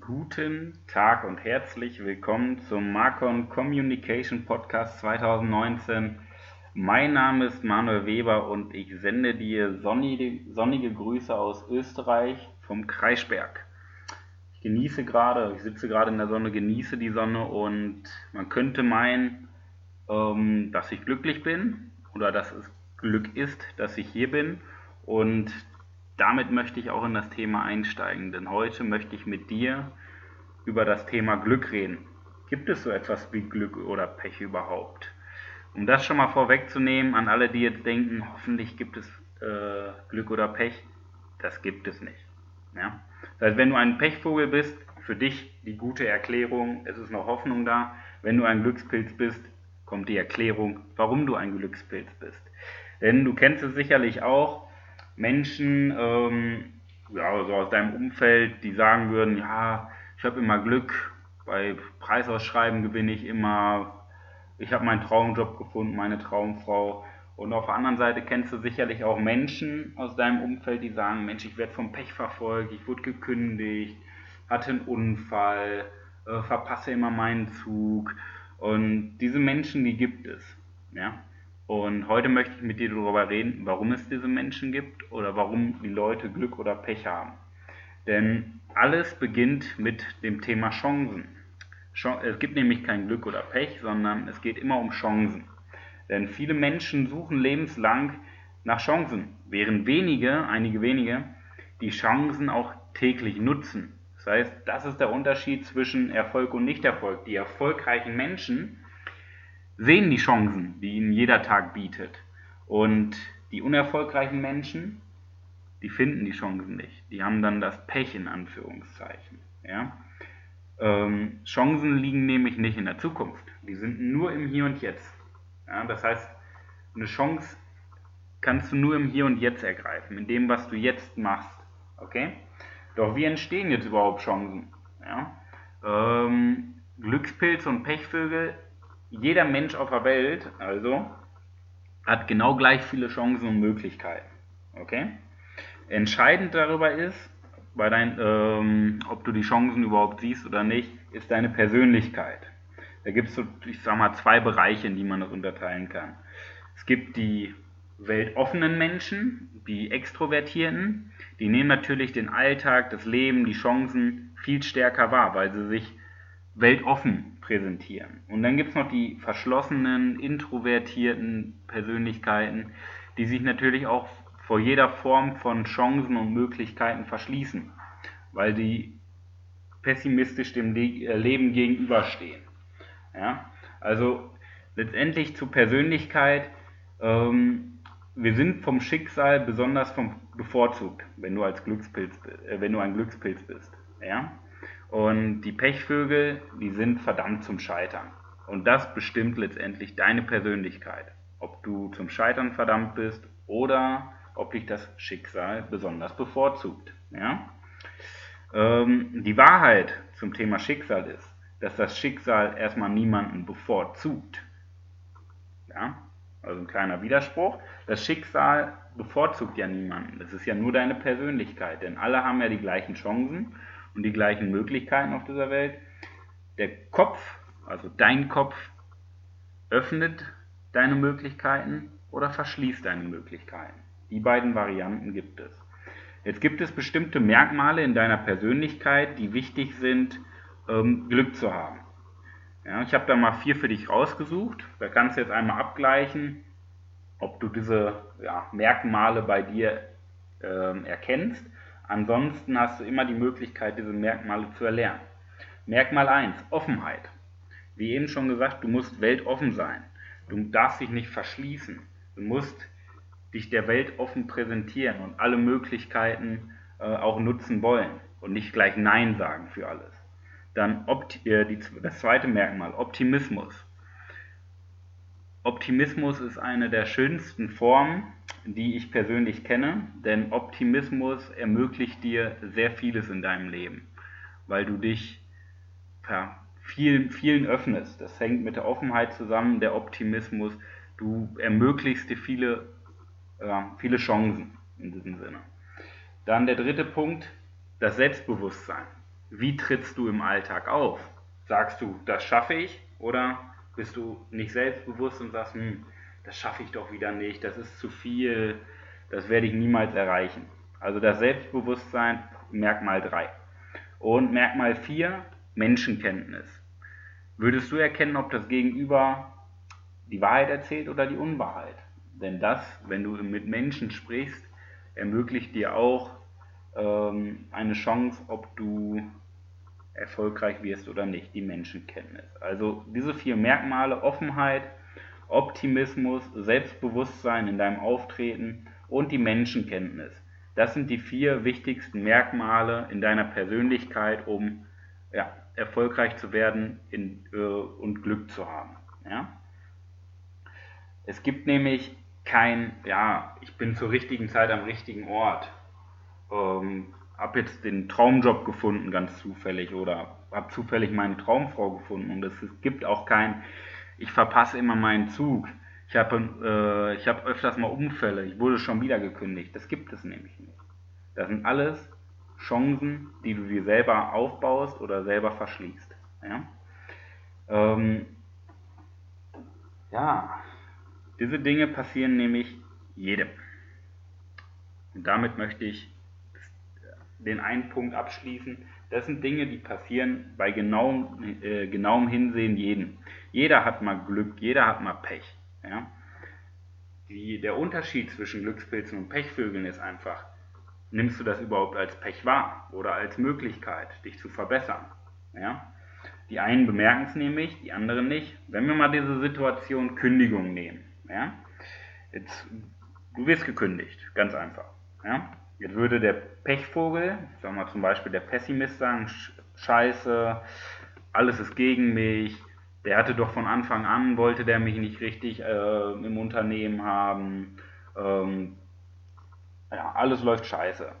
Guten Tag und herzlich willkommen zum Marcon Communication Podcast 2019. Mein Name ist Manuel Weber und ich sende dir sonnige, sonnige Grüße aus Österreich vom Kreisberg. Ich genieße gerade, ich sitze gerade in der Sonne, genieße die Sonne und man könnte meinen, ähm, dass ich glücklich bin oder dass es Glück ist, dass ich hier bin und damit möchte ich auch in das Thema einsteigen, denn heute möchte ich mit dir über das Thema Glück reden. Gibt es so etwas wie Glück oder Pech überhaupt? Um das schon mal vorwegzunehmen, an alle, die jetzt denken, hoffentlich gibt es äh, Glück oder Pech, das gibt es nicht. Ja? Das heißt, wenn du ein Pechvogel bist, für dich die gute Erklärung, es ist noch Hoffnung da. Wenn du ein Glückspilz bist, kommt die Erklärung, warum du ein Glückspilz bist. Denn du kennst es sicherlich auch, Menschen, ähm, ja, so aus deinem Umfeld, die sagen würden, ja, ich habe immer Glück, bei Preisausschreiben gewinne ich immer, ich habe meinen Traumjob gefunden, meine Traumfrau. Und auf der anderen Seite kennst du sicherlich auch Menschen aus deinem Umfeld, die sagen, Mensch, ich werde vom Pech verfolgt, ich wurde gekündigt, hatte einen Unfall, äh, verpasse immer meinen Zug. Und diese Menschen, die gibt es. Ja? Und heute möchte ich mit dir darüber reden, warum es diese Menschen gibt oder warum die Leute Glück oder Pech haben. Denn alles beginnt mit dem Thema Chancen. Es gibt nämlich kein Glück oder Pech, sondern es geht immer um Chancen. Denn viele Menschen suchen lebenslang nach Chancen, während wenige, einige wenige, die Chancen auch täglich nutzen. Das heißt, das ist der Unterschied zwischen Erfolg und Nichterfolg. Die erfolgreichen Menschen sehen die Chancen, die ihnen jeder Tag bietet. Und die unerfolgreichen Menschen, die finden die Chancen nicht. Die haben dann das Pech in Anführungszeichen. Ja? Ähm, Chancen liegen nämlich nicht in der Zukunft. Die sind nur im Hier und Jetzt. Ja, das heißt, eine Chance kannst du nur im Hier und Jetzt ergreifen, in dem, was du jetzt machst. Okay? Doch wie entstehen jetzt überhaupt Chancen? Ja? Ähm, Glückspilze und Pechvögel, jeder Mensch auf der Welt, also, hat genau gleich viele Chancen und Möglichkeiten. Okay? Entscheidend darüber ist, bei dein, ähm, ob du die Chancen überhaupt siehst oder nicht, ist deine Persönlichkeit. Da gibt es so, ich sag mal, zwei Bereiche, in die man das unterteilen kann. Es gibt die weltoffenen Menschen, die Extrovertierten, die nehmen natürlich den Alltag, das Leben, die Chancen viel stärker wahr, weil sie sich weltoffen präsentieren. Und dann gibt es noch die verschlossenen, introvertierten Persönlichkeiten, die sich natürlich auch vor jeder Form von Chancen und Möglichkeiten verschließen, weil die pessimistisch dem äh, Leben gegenüberstehen. Ja? Also letztendlich zur Persönlichkeit, ähm, wir sind vom Schicksal besonders vom, bevorzugt, wenn du als Glückspilz, äh, wenn du ein Glückspilz bist. Ja? Und die Pechvögel, die sind verdammt zum Scheitern. Und das bestimmt letztendlich deine Persönlichkeit. Ob du zum Scheitern verdammt bist oder ob dich das Schicksal besonders bevorzugt. Ja? Ähm, die Wahrheit zum Thema Schicksal ist, dass das Schicksal erstmal niemanden bevorzugt. Ja? Also ein kleiner Widerspruch. Das Schicksal bevorzugt ja niemanden. Das ist ja nur deine Persönlichkeit, denn alle haben ja die gleichen Chancen und die gleichen Möglichkeiten auf dieser Welt. Der Kopf, also dein Kopf, öffnet deine Möglichkeiten oder verschließt deine Möglichkeiten. Die beiden Varianten gibt es. Jetzt gibt es bestimmte Merkmale in deiner Persönlichkeit, die wichtig sind, ähm, Glück zu haben. Ja, ich habe da mal vier für dich rausgesucht. Da kannst du jetzt einmal abgleichen, ob du diese ja, Merkmale bei dir ähm, erkennst. Ansonsten hast du immer die Möglichkeit, diese Merkmale zu erlernen. Merkmal 1, Offenheit. Wie eben schon gesagt, du musst weltoffen sein. Du darfst dich nicht verschließen. Du musst dich der Welt offen präsentieren und alle Möglichkeiten äh, auch nutzen wollen und nicht gleich Nein sagen für alles. Dann äh, die, das zweite Merkmal, Optimismus. Optimismus ist eine der schönsten Formen, die ich persönlich kenne, denn Optimismus ermöglicht dir sehr vieles in deinem Leben, weil du dich ja, vielen, vielen öffnest. Das hängt mit der Offenheit zusammen, der Optimismus. Du ermöglichst dir viele äh, viele Chancen in diesem Sinne. Dann der dritte Punkt, das Selbstbewusstsein. wie trittst du im Alltag auf? Sagst du, das schaffe ich? Oder bist du nicht selbstbewusst und sagst, hm, das schaffe ich doch wieder nicht, das ist zu viel, das werde ich niemals erreichen. Also das Selbstbewusstsein, Merkmal 3. Und Merkmal 4, Menschenkenntnis. Würdest du erkennen, ob das Gegenüber die Wahrheit erzählt oder die Unwahrheit? Denn das, wenn du mit Menschen sprichst, ermöglicht dir auch ähm, eine Chance, ob du erfolgreich wirst oder nicht, die Menschenkenntnis. Also diese vier Merkmale, Offenheit, Optimismus, Selbstbewusstsein in deinem Auftreten und die Menschenkenntnis. Das sind die vier wichtigsten Merkmale in deiner Persönlichkeit, um ja, erfolgreich zu werden in, äh, und Glück zu haben. Ja? Es gibt nämlich kein, ja, ich bin zur richtigen Zeit am richtigen Ort. Ähm, habe jetzt den Traumjob gefunden, ganz zufällig, oder habe zufällig meine Traumfrau gefunden. Und es gibt auch kein, ich verpasse immer meinen Zug. Ich habe äh, hab öfters mal Unfälle, ich wurde schon wieder gekündigt. Das gibt es nämlich nicht. Das sind alles Chancen, die du dir selber aufbaust oder selber verschließt. Ja, ähm, ja. diese Dinge passieren nämlich jedem. Und damit möchte ich den einen Punkt abschließen. Das sind Dinge, die passieren bei genauem, äh, genauem Hinsehen jedem. Jeder hat mal Glück, jeder hat mal Pech. Ja? Die, der Unterschied zwischen Glückspilzen und Pechvögeln ist einfach, nimmst du das überhaupt als Pech wahr oder als Möglichkeit, dich zu verbessern? Ja? Die einen bemerken es nämlich, die anderen nicht. Wenn wir mal diese Situation Kündigung nehmen, ja? Jetzt, du wirst gekündigt, ganz einfach. Ja? Jetzt würde der Pechvogel, sagen wir zum Beispiel der Pessimist sagen, scheiße, alles ist gegen mich, der hatte doch von Anfang an, wollte der mich nicht richtig äh, im Unternehmen haben, ähm, ja, alles läuft scheiße.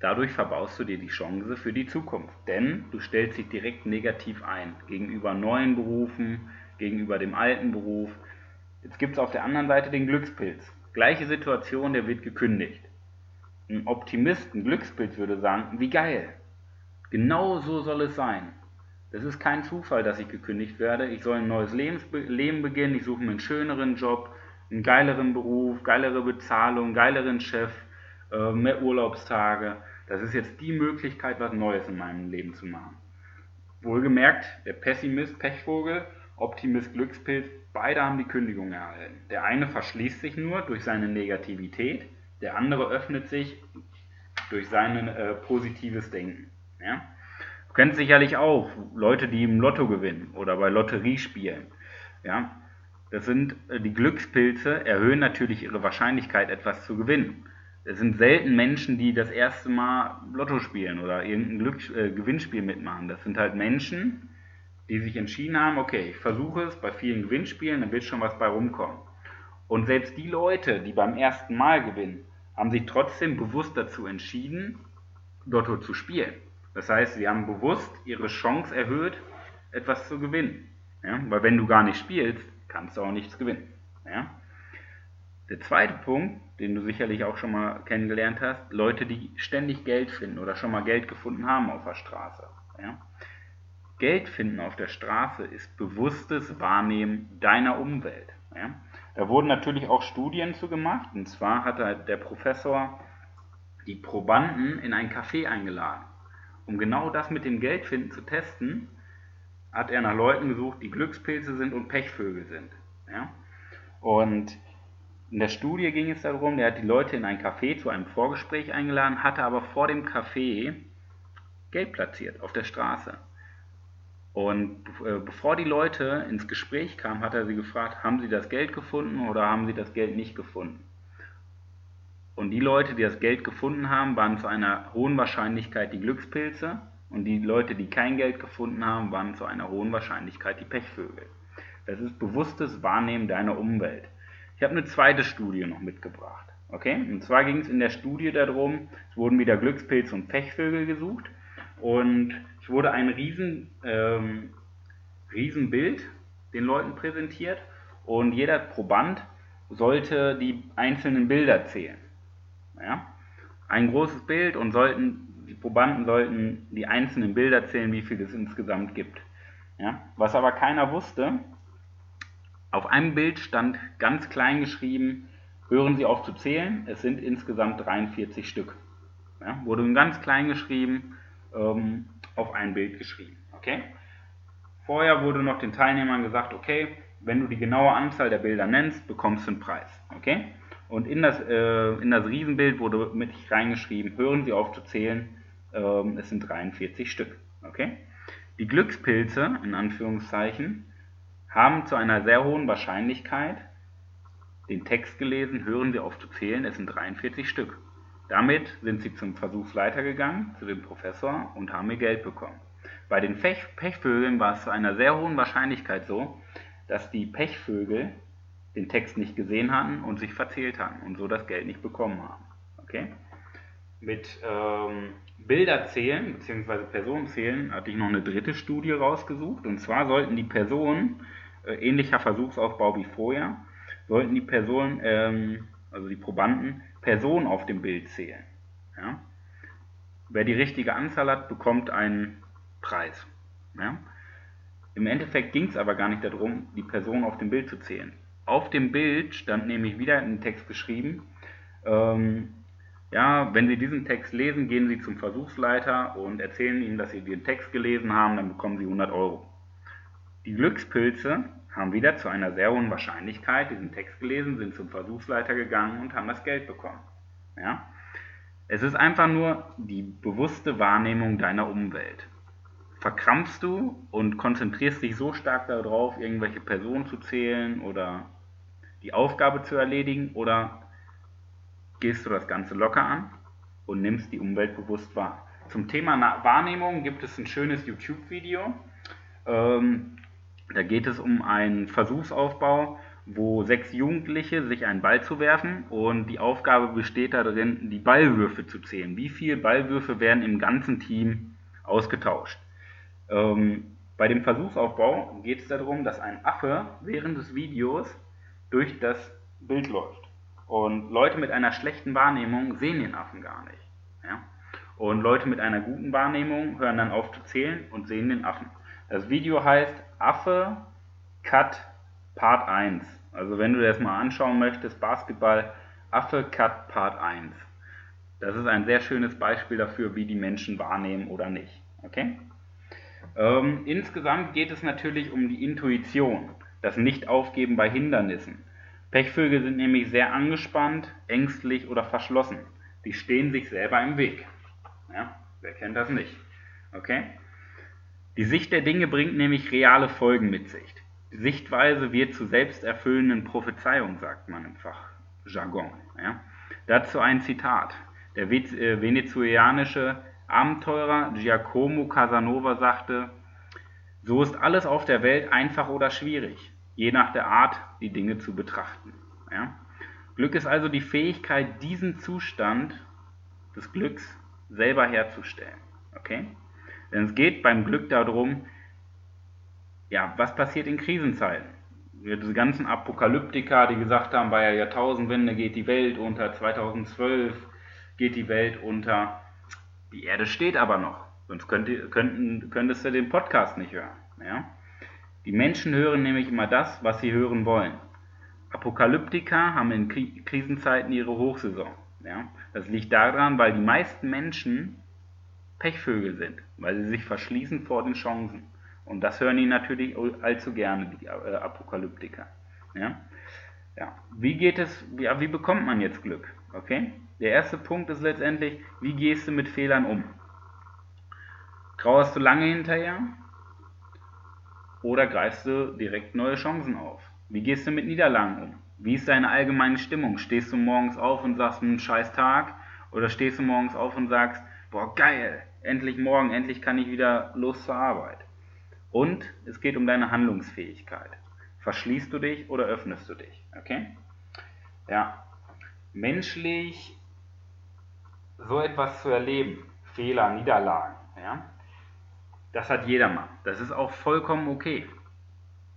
Dadurch verbaust du dir die Chance für die Zukunft, denn du stellst dich direkt negativ ein gegenüber neuen Berufen, gegenüber dem alten Beruf. Jetzt gibt es auf der anderen Seite den Glückspilz. Gleiche Situation, der wird gekündigt. Ein Optimist, ein Glücksbild würde sagen, wie geil. Genau so soll es sein. Es ist kein Zufall, dass ich gekündigt werde. Ich soll ein neues Leben beginnen. Ich suche mir einen schöneren Job, einen geileren Beruf, geilere Bezahlung, geileren Chef, äh, mehr Urlaubstage. Das ist jetzt die Möglichkeit, was Neues in meinem Leben zu machen. Wohlgemerkt, der Pessimist, Pechvogel, Optimist, Glückspilz, beide haben die Kündigung erhalten. Der eine verschließt sich nur durch seine Negativität der andere öffnet sich durch sein äh, positives Denken. Ja? Du kennst sicherlich auch Leute, die im Lotto gewinnen oder bei Lotterie spielen. Ja? Das sind äh, die Glückspilze, erhöhen natürlich ihre Wahrscheinlichkeit, etwas zu gewinnen. Es sind selten Menschen, die das erste Mal Lotto spielen oder irgendein Glück, äh, Gewinnspiel mitmachen. Das sind halt Menschen, die sich entschieden haben, okay, ich versuche es bei vielen Gewinnspielen, dann wird schon was bei rumkommen. Und selbst die Leute, die beim ersten Mal gewinnen, haben sich trotzdem bewusst dazu entschieden, Lotto zu spielen. Das heißt, sie haben bewusst ihre Chance erhöht, etwas zu gewinnen. Ja? Weil wenn du gar nicht spielst, kannst du auch nichts gewinnen. Ja? Der zweite Punkt, den du sicherlich auch schon mal kennengelernt hast, Leute, die ständig Geld finden oder schon mal Geld gefunden haben auf der Straße. Ja? Geld finden auf der Straße ist bewusstes Wahrnehmen deiner Umwelt. Ja? Da wurden natürlich auch Studien zu gemacht. Und zwar hat der Professor die Probanden in ein Café eingeladen. Um genau das mit dem Geldfinden zu testen, hat er nach Leuten gesucht, die Glückspilze sind und Pechvögel sind. Ja? Und in der Studie ging es darum, der hat die Leute in ein Café zu einem Vorgespräch eingeladen, hatte aber vor dem Café Geld platziert auf der Straße. Und äh, bevor die Leute ins Gespräch kamen, hat er sie gefragt, haben sie das Geld gefunden oder haben sie das Geld nicht gefunden? Und die Leute, die das Geld gefunden haben, waren zu einer hohen Wahrscheinlichkeit die Glückspilze und die Leute, die kein Geld gefunden haben, waren zu einer hohen Wahrscheinlichkeit die Pechvögel. Das ist bewusstes Wahrnehmen deiner Umwelt. Ich habe eine zweite Studie noch mitgebracht. Okay? Und zwar ging es in der Studie darum, es wurden wieder Glückspilze und Pechvögel gesucht und es wurde ein riesen, ähm, Riesenbild den Leuten präsentiert und jeder Proband sollte die einzelnen Bilder zählen. Ja? Ein großes Bild und sollten die Probanden sollten die einzelnen Bilder zählen, wie viel es insgesamt gibt. Ja? Was aber keiner wusste, auf einem Bild stand ganz klein geschrieben, hören Sie auf zu zählen, es sind insgesamt 43 Stück. Ja? Wurde ganz klein geschrieben, ähm, auf ein Bild geschrieben. Okay? Vorher wurde noch den Teilnehmern gesagt, okay, wenn du die genaue Anzahl der Bilder nennst, bekommst du einen Preis. Okay? Und in das, äh, in das Riesenbild wurde mit reingeschrieben, hören Sie auf zu zählen, ähm, es sind 43 Stück. Okay? Die Glückspilze, in Anführungszeichen, haben zu einer sehr hohen Wahrscheinlichkeit den Text gelesen, hören Sie auf zu zählen, es sind 43 Stück. Damit sind sie zum Versuchsleiter gegangen, zu dem Professor, und haben ihr Geld bekommen. Bei den Pechvögeln war es zu einer sehr hohen Wahrscheinlichkeit so, dass die Pechvögel den Text nicht gesehen hatten und sich verzählt hatten und so das Geld nicht bekommen haben. Okay? Mit ähm, Bilder zählen bzw. Personen zählen hatte ich noch eine dritte Studie rausgesucht und zwar sollten die Personen, äh, ähnlicher Versuchsaufbau wie vorher, sollten die Personen, ähm, also die Probanden, Personen auf dem Bild zählen. Ja? Wer die richtige Anzahl hat, bekommt einen Preis. Ja? Im Endeffekt ging es aber gar nicht darum, die Person auf dem Bild zu zählen. Auf dem Bild stand nämlich wieder in Text geschrieben, ähm, ja, wenn Sie diesen Text lesen, gehen Sie zum Versuchsleiter und erzählen ihm, dass Sie den Text gelesen haben, dann bekommen Sie 100 Euro. Die Glückspilze haben wieder zu einer sehr hohen Wahrscheinlichkeit diesen Text gelesen, sind zum Versuchsleiter gegangen und haben das Geld bekommen. Ja? Es ist einfach nur die bewusste Wahrnehmung deiner Umwelt verkrampfst du und konzentrierst dich so stark darauf, irgendwelche Personen zu zählen oder die Aufgabe zu erledigen oder gehst du das Ganze locker an und nimmst die Umwelt bewusst wahr. Zum Thema Wahrnehmung gibt es ein schönes YouTube-Video. Ähm, da geht es um einen Versuchsaufbau, wo sechs Jugendliche sich einen Ball zu werfen und die Aufgabe besteht darin, die Ballwürfe zu zählen. Wie viele Ballwürfe werden im ganzen Team ausgetauscht? Ähm, bei dem Versuchsaufbau geht es darum, dass ein Affe während des Videos durch das Bild läuft. Und Leute mit einer schlechten Wahrnehmung sehen den Affen gar nicht. Ja? Und Leute mit einer guten Wahrnehmung hören dann auf zu zählen und sehen den Affen. Das Video heißt Affe Cut Part 1. Also wenn du das mal anschauen möchtest, Basketball Affe Cut Part 1. Das ist ein sehr schönes Beispiel dafür, wie die Menschen wahrnehmen oder nicht. Okay? Ähm, insgesamt geht es natürlich um die Intuition, das Nicht-Aufgeben bei Hindernissen. Pechvögel sind nämlich sehr angespannt, ängstlich oder verschlossen. Die stehen sich selber im Weg. Ja, wer kennt das nicht? Okay? Die Sicht der Dinge bringt nämlich reale Folgen mit sich. Die Sichtweise wird zu selbsterfüllenden Prophezeiungen, sagt man im Fachjargon. Ja? Dazu ein Zitat. Der äh, venezuelanische Abenteurer Giacomo Casanova sagte, so ist alles auf der Welt einfach oder schwierig, je nach der Art, die Dinge zu betrachten. Ja? Glück ist also die Fähigkeit, diesen Zustand des Glücks selber herzustellen. Okay? Denn es geht beim Glück darum, ja, was passiert in Krisenzeiten? Diese ganzen Apokalyptiker, die gesagt haben, bei der Jahrtausendwende geht die Welt unter, 2012 geht die Welt unter. Die Erde steht aber noch, sonst könnt, könnten, könntest du den Podcast nicht hören. Ja? Die Menschen hören nämlich immer das, was sie hören wollen. Apokalyptiker haben in Krisenzeiten ihre Hochsaison. Ja? Das liegt daran, weil die meisten Menschen Pechvögel sind, weil sie sich verschließen vor den Chancen. Und das hören die natürlich allzu gerne, die äh, Apokalyptiker. Ja? Ja. Wie geht es, ja, wie bekommt man jetzt Glück? Okay? Der erste Punkt ist letztendlich, wie gehst du mit Fehlern um? Trauerst du lange hinterher? Oder greifst du direkt neue Chancen auf? Wie gehst du mit Niederlagen um? Wie ist deine allgemeine Stimmung? Stehst du morgens auf und sagst, ein scheiß Tag? Oder stehst du morgens auf und sagst, boah, geil, endlich morgen, endlich kann ich wieder los zur Arbeit? Und es geht um deine Handlungsfähigkeit. Verschließt du dich oder öffnest du dich? Okay? Ja. Menschlich so etwas zu erleben, Fehler, Niederlagen, ja, das hat jedermann. Das ist auch vollkommen okay,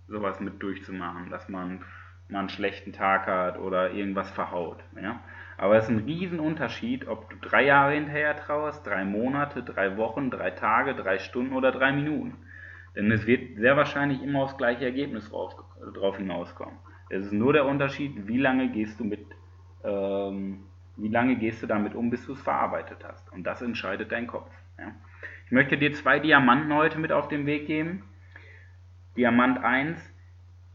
sowas mit durchzumachen, dass man mal einen schlechten Tag hat oder irgendwas verhaut. Ja? Aber es ist ein Riesenunterschied, ob du drei Jahre hinterher trauerst, drei Monate, drei Wochen, drei Tage, drei Stunden oder drei Minuten. Denn es wird sehr wahrscheinlich immer aufs gleiche Ergebnis drauf, drauf hinauskommen. Es ist nur der Unterschied, wie lange gehst du mit, ähm, wie lange gehst du damit um, bis du es verarbeitet hast. Und das entscheidet dein Kopf. Ja? Ich möchte dir zwei Diamanten heute mit auf den Weg geben. Diamant 1,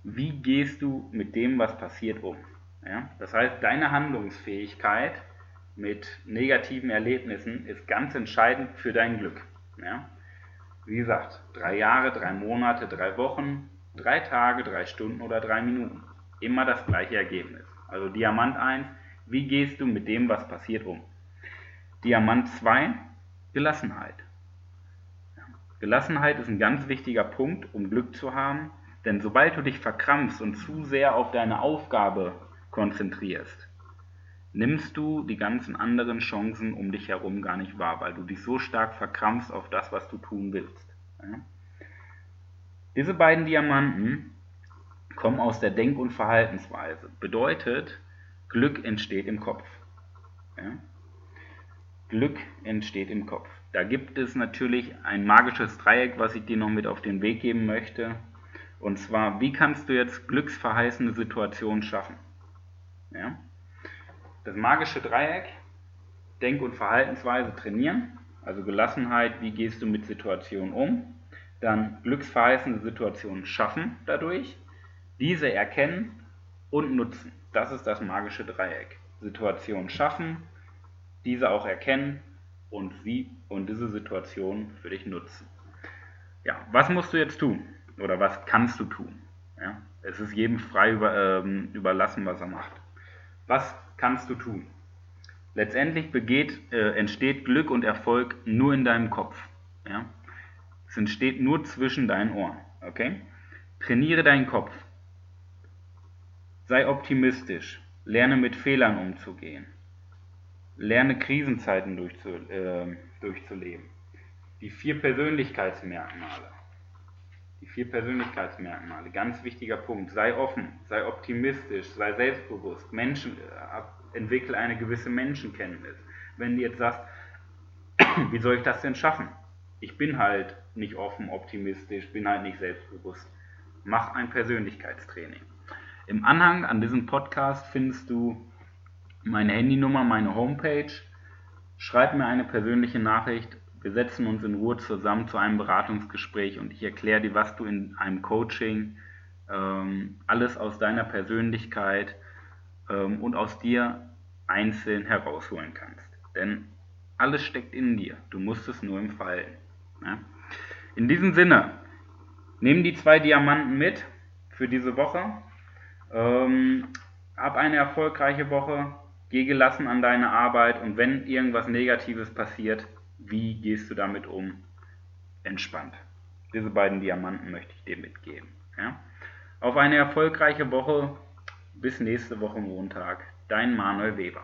wie gehst du mit dem, was passiert, um? Ja? Das heißt, deine Handlungsfähigkeit mit negativen Erlebnissen ist ganz entscheidend für dein Glück. Ja? Wie gesagt, drei Jahre, drei Monate, drei Wochen, drei Tage, drei Stunden oder drei Minuten. Immer das gleiche Ergebnis. Also Diamant 1, wie gehst du mit dem, was passiert, um? Diamant 2, Gelassenheit. Gelassenheit ist ein ganz wichtiger Punkt, um Glück zu haben, denn sobald du dich verkrampfst und zu sehr auf deine Aufgabe konzentrierst, nimmst du die ganzen anderen Chancen um dich herum gar nicht wahr, weil du dich so stark verkrampfst auf das, was du tun willst. Diese beiden Diamanten kommen aus der Denk- und Verhaltensweise. Bedeutet, Glück entsteht im Kopf. Glück entsteht im Kopf. Da gibt es natürlich ein magisches Dreieck, was ich dir noch mit auf den Weg geben möchte. Und zwar, wie kannst du jetzt glücksverheißende Situationen schaffen? Ja? Das magische Dreieck, Denk- und Verhaltensweise trainieren, also Gelassenheit, wie gehst du mit Situationen um, dann glücksverheißende Situationen schaffen dadurch, diese erkennen und nutzen. Das ist das magische Dreieck. Situationen schaffen, diese auch erkennen und sie und diese Situation für dich nutzen. Ja, was musst du jetzt tun? Oder was kannst du tun? Ja, es ist jedem frei über, ähm, überlassen, was er macht. Was kannst du tun? Letztendlich begeht, äh, entsteht Glück und Erfolg nur in deinem Kopf. Ja? Es entsteht nur zwischen deinen Ohren. Okay? Trainiere deinen Kopf. Sei optimistisch. Lerne mit Fehlern umzugehen. Lerne Krisenzeiten durchzu, äh, durchzuleben. Die vier Persönlichkeitsmerkmale. Die vier Persönlichkeitsmerkmale, ganz wichtiger Punkt. Sei offen, sei optimistisch, sei selbstbewusst, Menschen, äh, entwickle eine gewisse Menschenkenntnis. Wenn du jetzt sagst, wie soll ich das denn schaffen? Ich bin halt nicht offen, optimistisch, bin halt nicht selbstbewusst. Mach ein Persönlichkeitstraining. Im Anhang an diesem Podcast findest du meine Handynummer, meine Homepage. Schreib mir eine persönliche Nachricht wir setzen uns in Ruhe zusammen zu einem Beratungsgespräch und ich erkläre dir, was du in einem Coaching ähm, alles aus deiner Persönlichkeit ähm, und aus dir einzeln herausholen kannst. Denn alles steckt in dir. Du musst es nur entfalten. Ja? In diesem Sinne, nimm die zwei Diamanten mit für diese Woche. Ähm, hab eine erfolgreiche Woche. Geh gelassen an deine Arbeit und wenn irgendwas Negatives passiert, wie gehst du damit um? Entspannt. Diese beiden Diamanten möchte ich dir mitgeben. Ja? Auf eine erfolgreiche Woche. Bis nächste Woche Montag. Dein Manuel Weber.